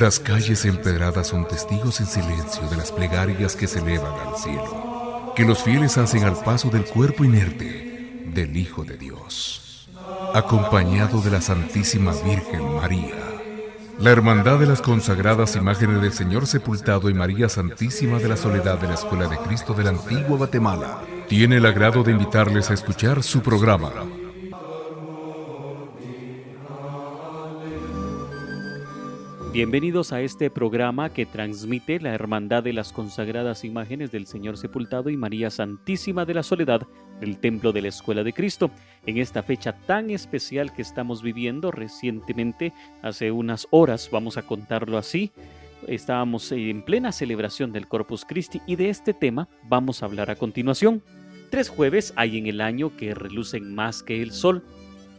Las calles empedradas son testigos en silencio de las plegarias que se elevan al cielo, que los fieles hacen al paso del cuerpo inerte del Hijo de Dios, acompañado de la Santísima Virgen María. La Hermandad de las consagradas imágenes del Señor sepultado y María Santísima de la Soledad de la Escuela de Cristo de la Antigua Guatemala tiene el agrado de invitarles a escuchar su programa Bienvenidos a este programa que transmite la Hermandad de las Consagradas Imágenes del Señor Sepultado y María Santísima de la Soledad del Templo de la Escuela de Cristo. En esta fecha tan especial que estamos viviendo recientemente, hace unas horas, vamos a contarlo así, estábamos en plena celebración del Corpus Christi y de este tema vamos a hablar a continuación. Tres jueves hay en el año que relucen más que el sol.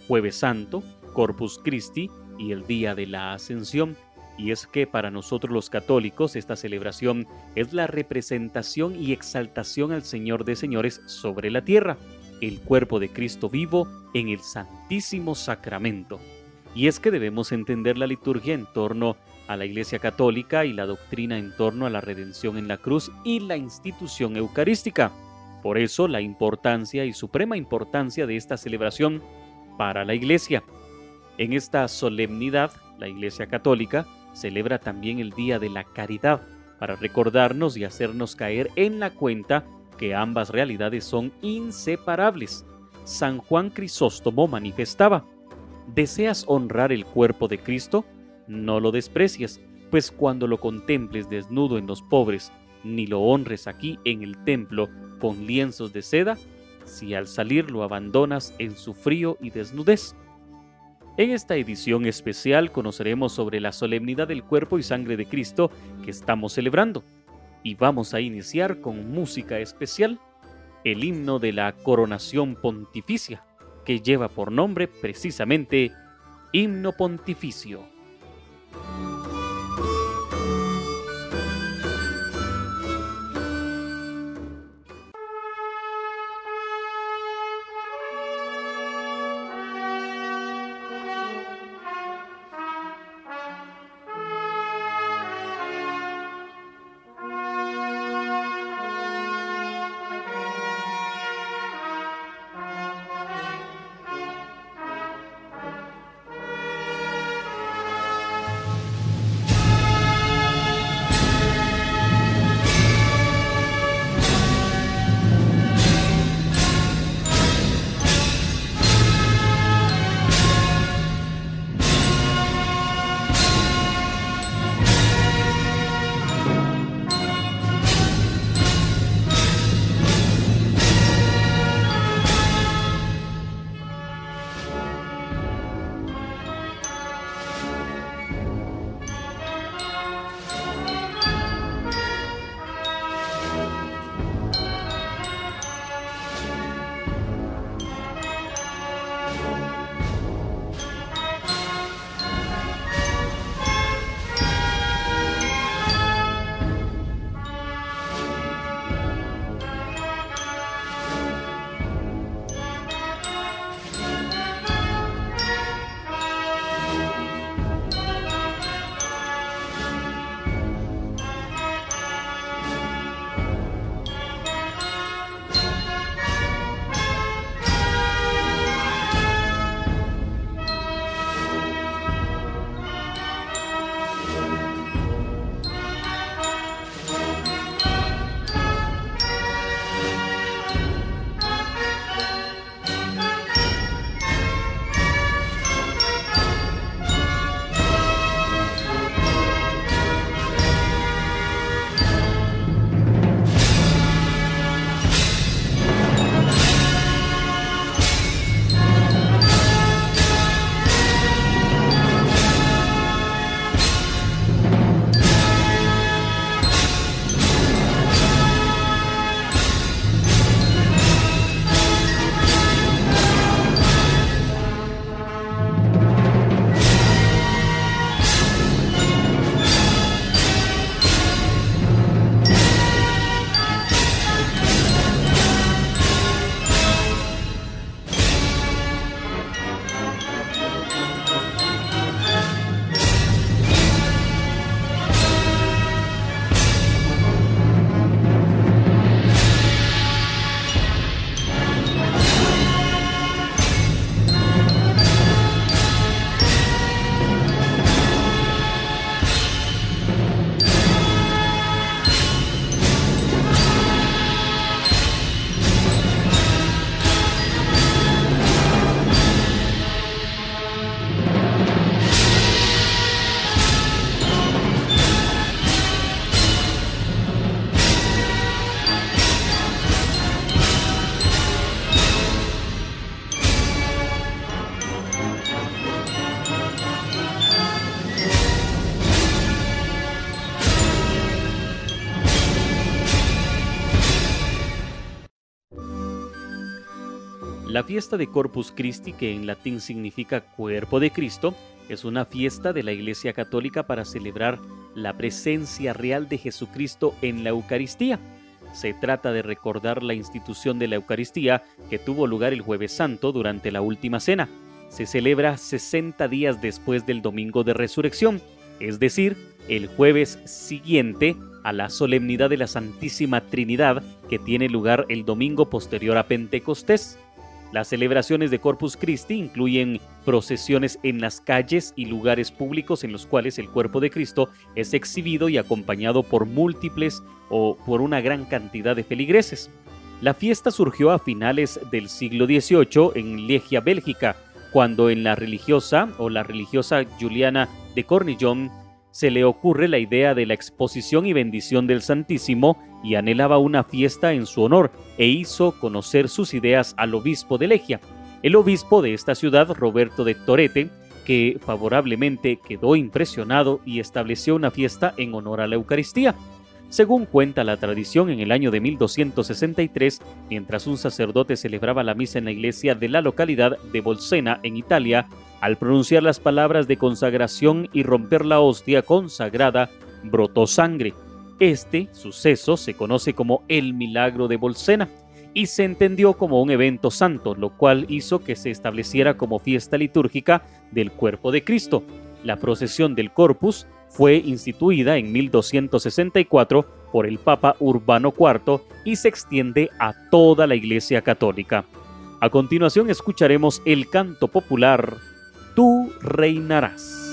Jueves Santo, Corpus Christi y el Día de la Ascensión y es que para nosotros los católicos esta celebración es la representación y exaltación al Señor de Señores sobre la tierra, el cuerpo de Cristo vivo en el Santísimo Sacramento. Y es que debemos entender la liturgia en torno a la Iglesia Católica y la doctrina en torno a la redención en la cruz y la institución eucarística. Por eso la importancia y suprema importancia de esta celebración para la Iglesia. En esta solemnidad, la Iglesia Católica celebra también el Día de la Caridad para recordarnos y hacernos caer en la cuenta que ambas realidades son inseparables. San Juan Crisóstomo manifestaba, ¿deseas honrar el cuerpo de Cristo? No lo desprecies, pues cuando lo contemples desnudo en los pobres, ni lo honres aquí en el templo con lienzos de seda, si al salir lo abandonas en su frío y desnudez. En esta edición especial conoceremos sobre la solemnidad del cuerpo y sangre de Cristo que estamos celebrando. Y vamos a iniciar con música especial, el himno de la coronación pontificia, que lleva por nombre precisamente Himno Pontificio. Fiesta de Corpus Christi, que en latín significa cuerpo de Cristo, es una fiesta de la Iglesia Católica para celebrar la presencia real de Jesucristo en la Eucaristía. Se trata de recordar la institución de la Eucaristía que tuvo lugar el jueves santo durante la última cena. Se celebra 60 días después del domingo de resurrección, es decir, el jueves siguiente a la solemnidad de la Santísima Trinidad que tiene lugar el domingo posterior a Pentecostés. Las celebraciones de Corpus Christi incluyen procesiones en las calles y lugares públicos en los cuales el cuerpo de Cristo es exhibido y acompañado por múltiples o por una gran cantidad de feligreses. La fiesta surgió a finales del siglo XVIII en Legia, Bélgica, cuando en la religiosa o la religiosa Juliana de Cornillon se le ocurre la idea de la exposición y bendición del Santísimo y anhelaba una fiesta en su honor e hizo conocer sus ideas al obispo de Legia. El obispo de esta ciudad, Roberto de Torete, que favorablemente quedó impresionado y estableció una fiesta en honor a la Eucaristía. Según cuenta la tradición, en el año de 1263, mientras un sacerdote celebraba la misa en la iglesia de la localidad de Bolsena, en Italia, al pronunciar las palabras de consagración y romper la hostia consagrada, brotó sangre. Este suceso se conoce como el milagro de Bolsena y se entendió como un evento santo, lo cual hizo que se estableciera como fiesta litúrgica del cuerpo de Cristo. La procesión del Corpus fue instituida en 1264 por el Papa Urbano IV y se extiende a toda la Iglesia Católica. A continuación escucharemos el canto popular tú reinarás.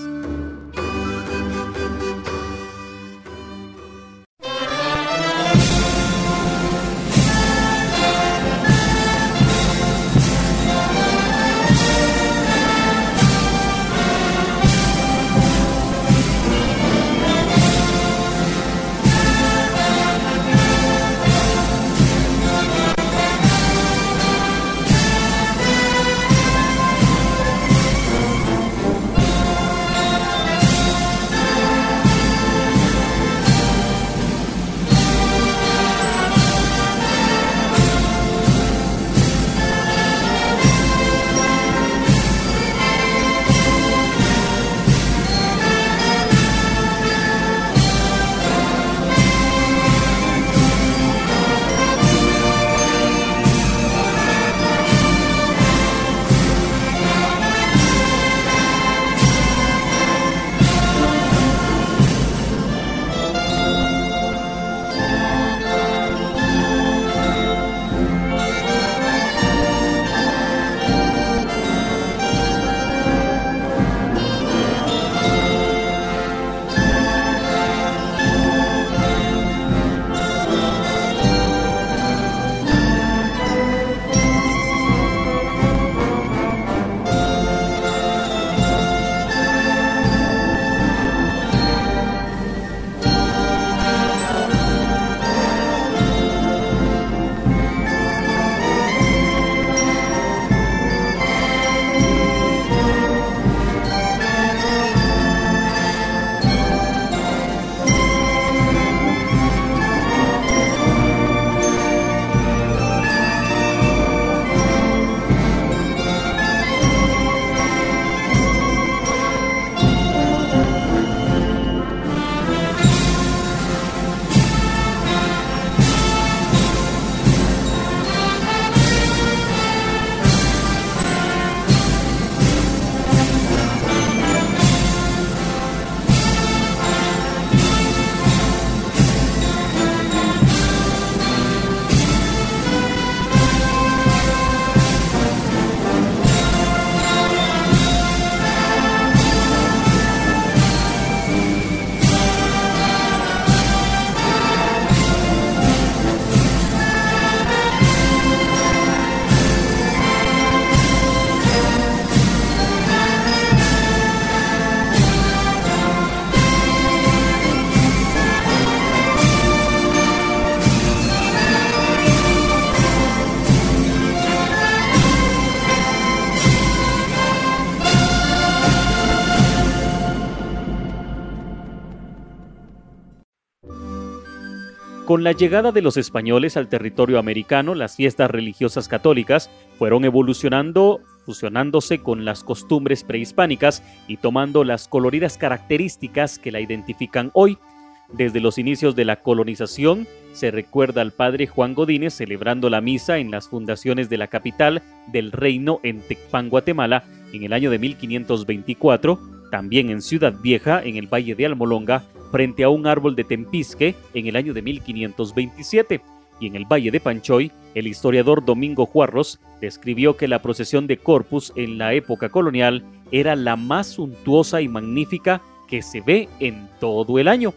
Con la llegada de los españoles al territorio americano, las fiestas religiosas católicas fueron evolucionando, fusionándose con las costumbres prehispánicas y tomando las coloridas características que la identifican hoy. Desde los inicios de la colonización, se recuerda al padre Juan Godínez celebrando la misa en las fundaciones de la capital del reino en Tecpan, Guatemala, en el año de 1524, también en Ciudad Vieja, en el Valle de Almolonga, frente a un árbol de Tempisque en el año de 1527 y en el Valle de Panchoy, el historiador Domingo Juarros describió que la procesión de Corpus en la época colonial era la más suntuosa y magnífica que se ve en todo el año.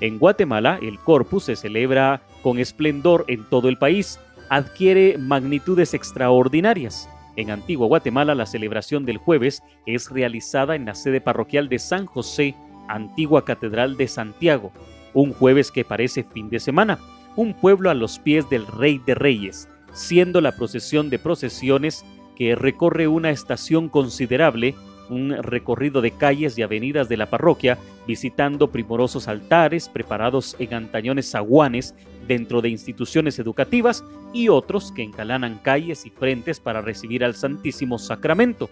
En Guatemala, el Corpus se celebra con esplendor en todo el país, adquiere magnitudes extraordinarias. En Antigua Guatemala, la celebración del jueves es realizada en la sede parroquial de San José antigua Catedral de Santiago, un jueves que parece fin de semana, un pueblo a los pies del Rey de Reyes, siendo la procesión de procesiones que recorre una estación considerable, un recorrido de calles y avenidas de la parroquia, visitando primorosos altares preparados en antañones zaguanes dentro de instituciones educativas y otros que encalanan calles y frentes para recibir al Santísimo Sacramento.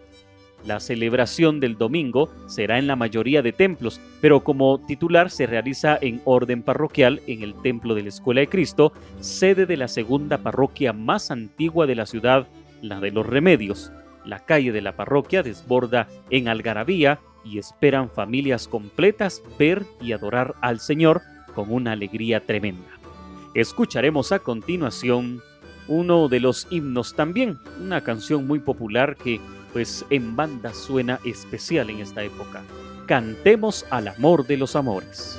La celebración del domingo será en la mayoría de templos, pero como titular se realiza en orden parroquial en el Templo de la Escuela de Cristo, sede de la segunda parroquia más antigua de la ciudad, la de los Remedios. La calle de la parroquia desborda en algarabía y esperan familias completas ver y adorar al Señor con una alegría tremenda. Escucharemos a continuación uno de los himnos también, una canción muy popular que pues en banda suena especial en esta época. Cantemos al amor de los amores.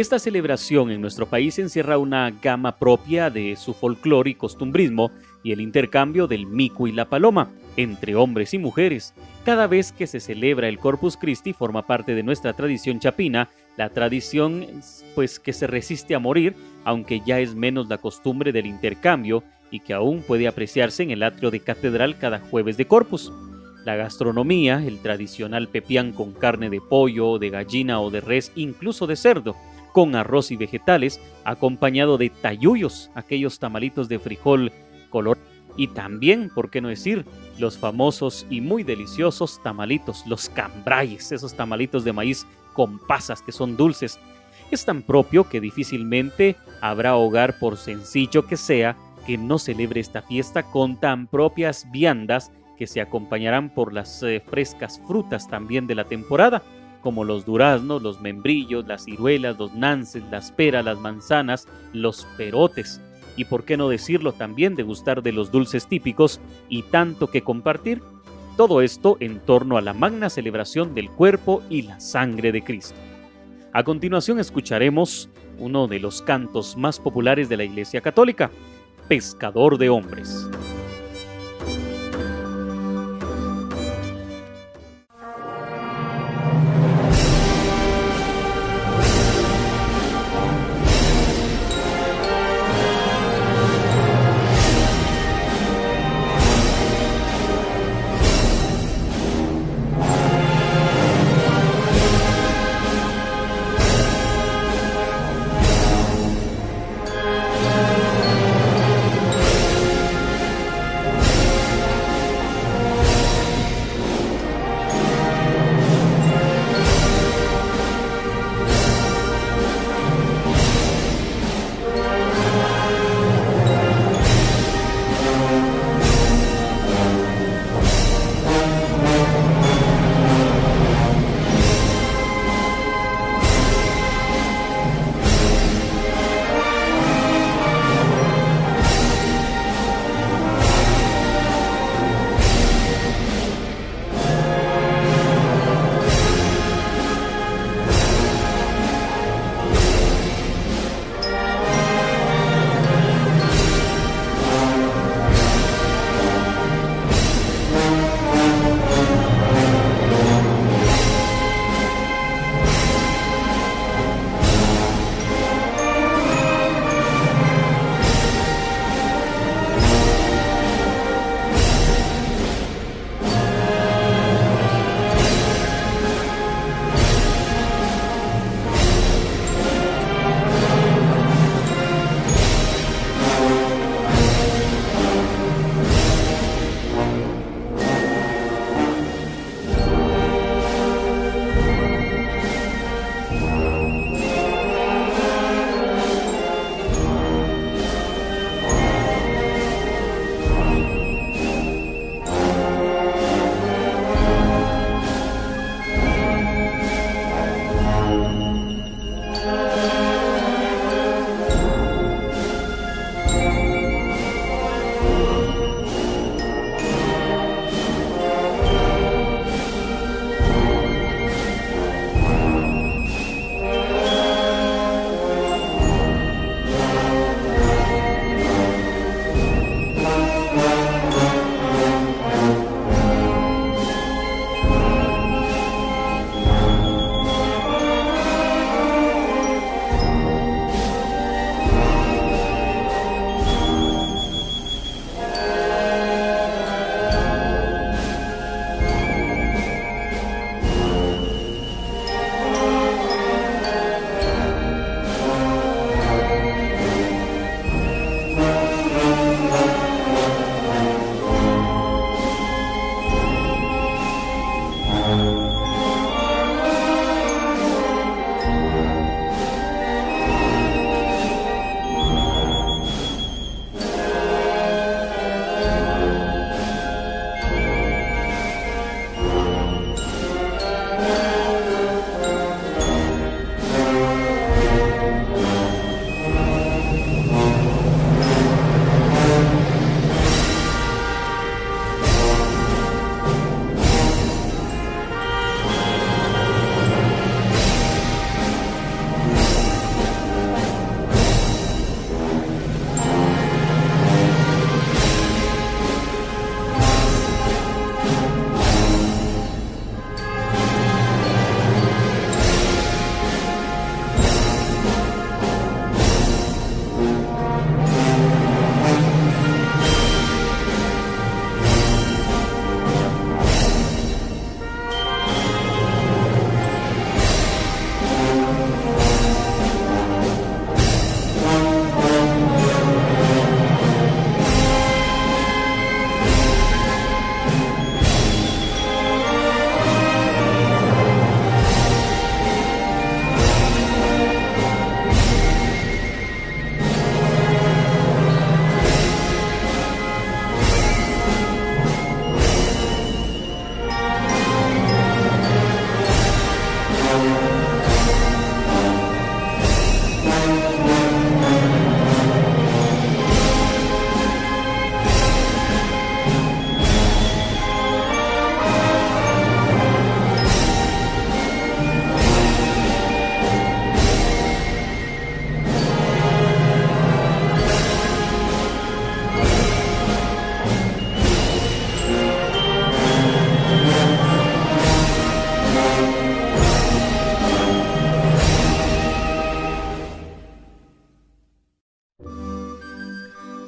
Esta celebración en nuestro país encierra una gama propia de su folclore y costumbrismo y el intercambio del mico y la paloma entre hombres y mujeres. Cada vez que se celebra el Corpus Christi forma parte de nuestra tradición chapina, la tradición pues que se resiste a morir, aunque ya es menos la costumbre del intercambio y que aún puede apreciarse en el atrio de catedral cada jueves de Corpus. La gastronomía, el tradicional pepián con carne de pollo, de gallina o de res, incluso de cerdo, con arroz y vegetales, acompañado de tayuyos, aquellos tamalitos de frijol color y también, por qué no decir, los famosos y muy deliciosos tamalitos, los cambrayes, esos tamalitos de maíz con pasas que son dulces. Es tan propio que difícilmente habrá hogar, por sencillo que sea, que no celebre esta fiesta con tan propias viandas que se acompañarán por las eh, frescas frutas también de la temporada, como los duraznos, los membrillos, las ciruelas, los nances, las peras, las manzanas, los perotes, y por qué no decirlo también degustar de los dulces típicos y tanto que compartir. Todo esto en torno a la magna celebración del cuerpo y la sangre de Cristo. A continuación escucharemos uno de los cantos más populares de la Iglesia Católica, Pescador de Hombres.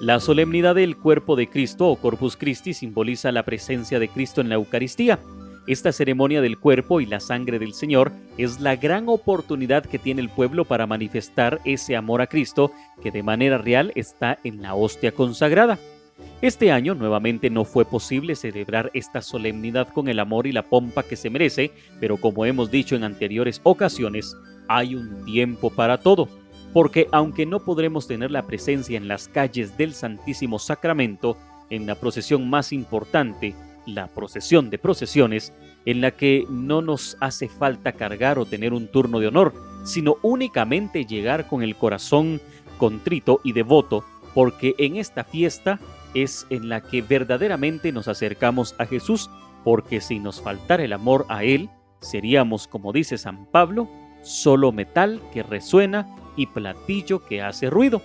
La solemnidad del cuerpo de Cristo o Corpus Christi simboliza la presencia de Cristo en la Eucaristía. Esta ceremonia del cuerpo y la sangre del Señor es la gran oportunidad que tiene el pueblo para manifestar ese amor a Cristo que de manera real está en la hostia consagrada. Este año nuevamente no fue posible celebrar esta solemnidad con el amor y la pompa que se merece, pero como hemos dicho en anteriores ocasiones, hay un tiempo para todo porque aunque no podremos tener la presencia en las calles del Santísimo Sacramento, en la procesión más importante, la procesión de procesiones, en la que no nos hace falta cargar o tener un turno de honor, sino únicamente llegar con el corazón contrito y devoto, porque en esta fiesta es en la que verdaderamente nos acercamos a Jesús, porque si nos faltara el amor a Él, seríamos, como dice San Pablo, solo metal que resuena y platillo que hace ruido.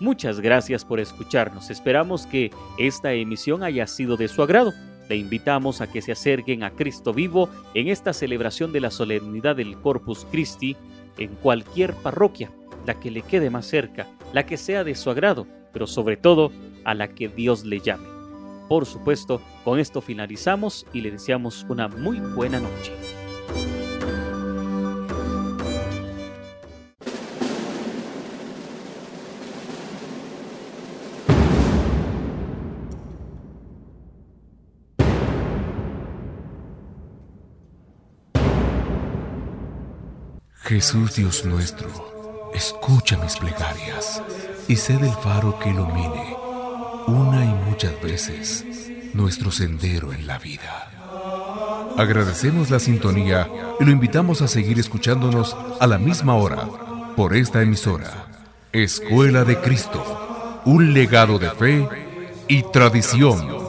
Muchas gracias por escucharnos. Esperamos que esta emisión haya sido de su agrado. Le invitamos a que se acerquen a Cristo vivo en esta celebración de la solemnidad del Corpus Christi en cualquier parroquia, la que le quede más cerca, la que sea de su agrado, pero sobre todo a la que Dios le llame. Por supuesto, con esto finalizamos y le deseamos una muy buena noche. Jesús Dios nuestro, escucha mis plegarias y sé del faro que ilumine una y muchas veces nuestro sendero en la vida. Agradecemos la sintonía y lo invitamos a seguir escuchándonos a la misma hora por esta emisora, Escuela de Cristo, un legado de fe y tradición.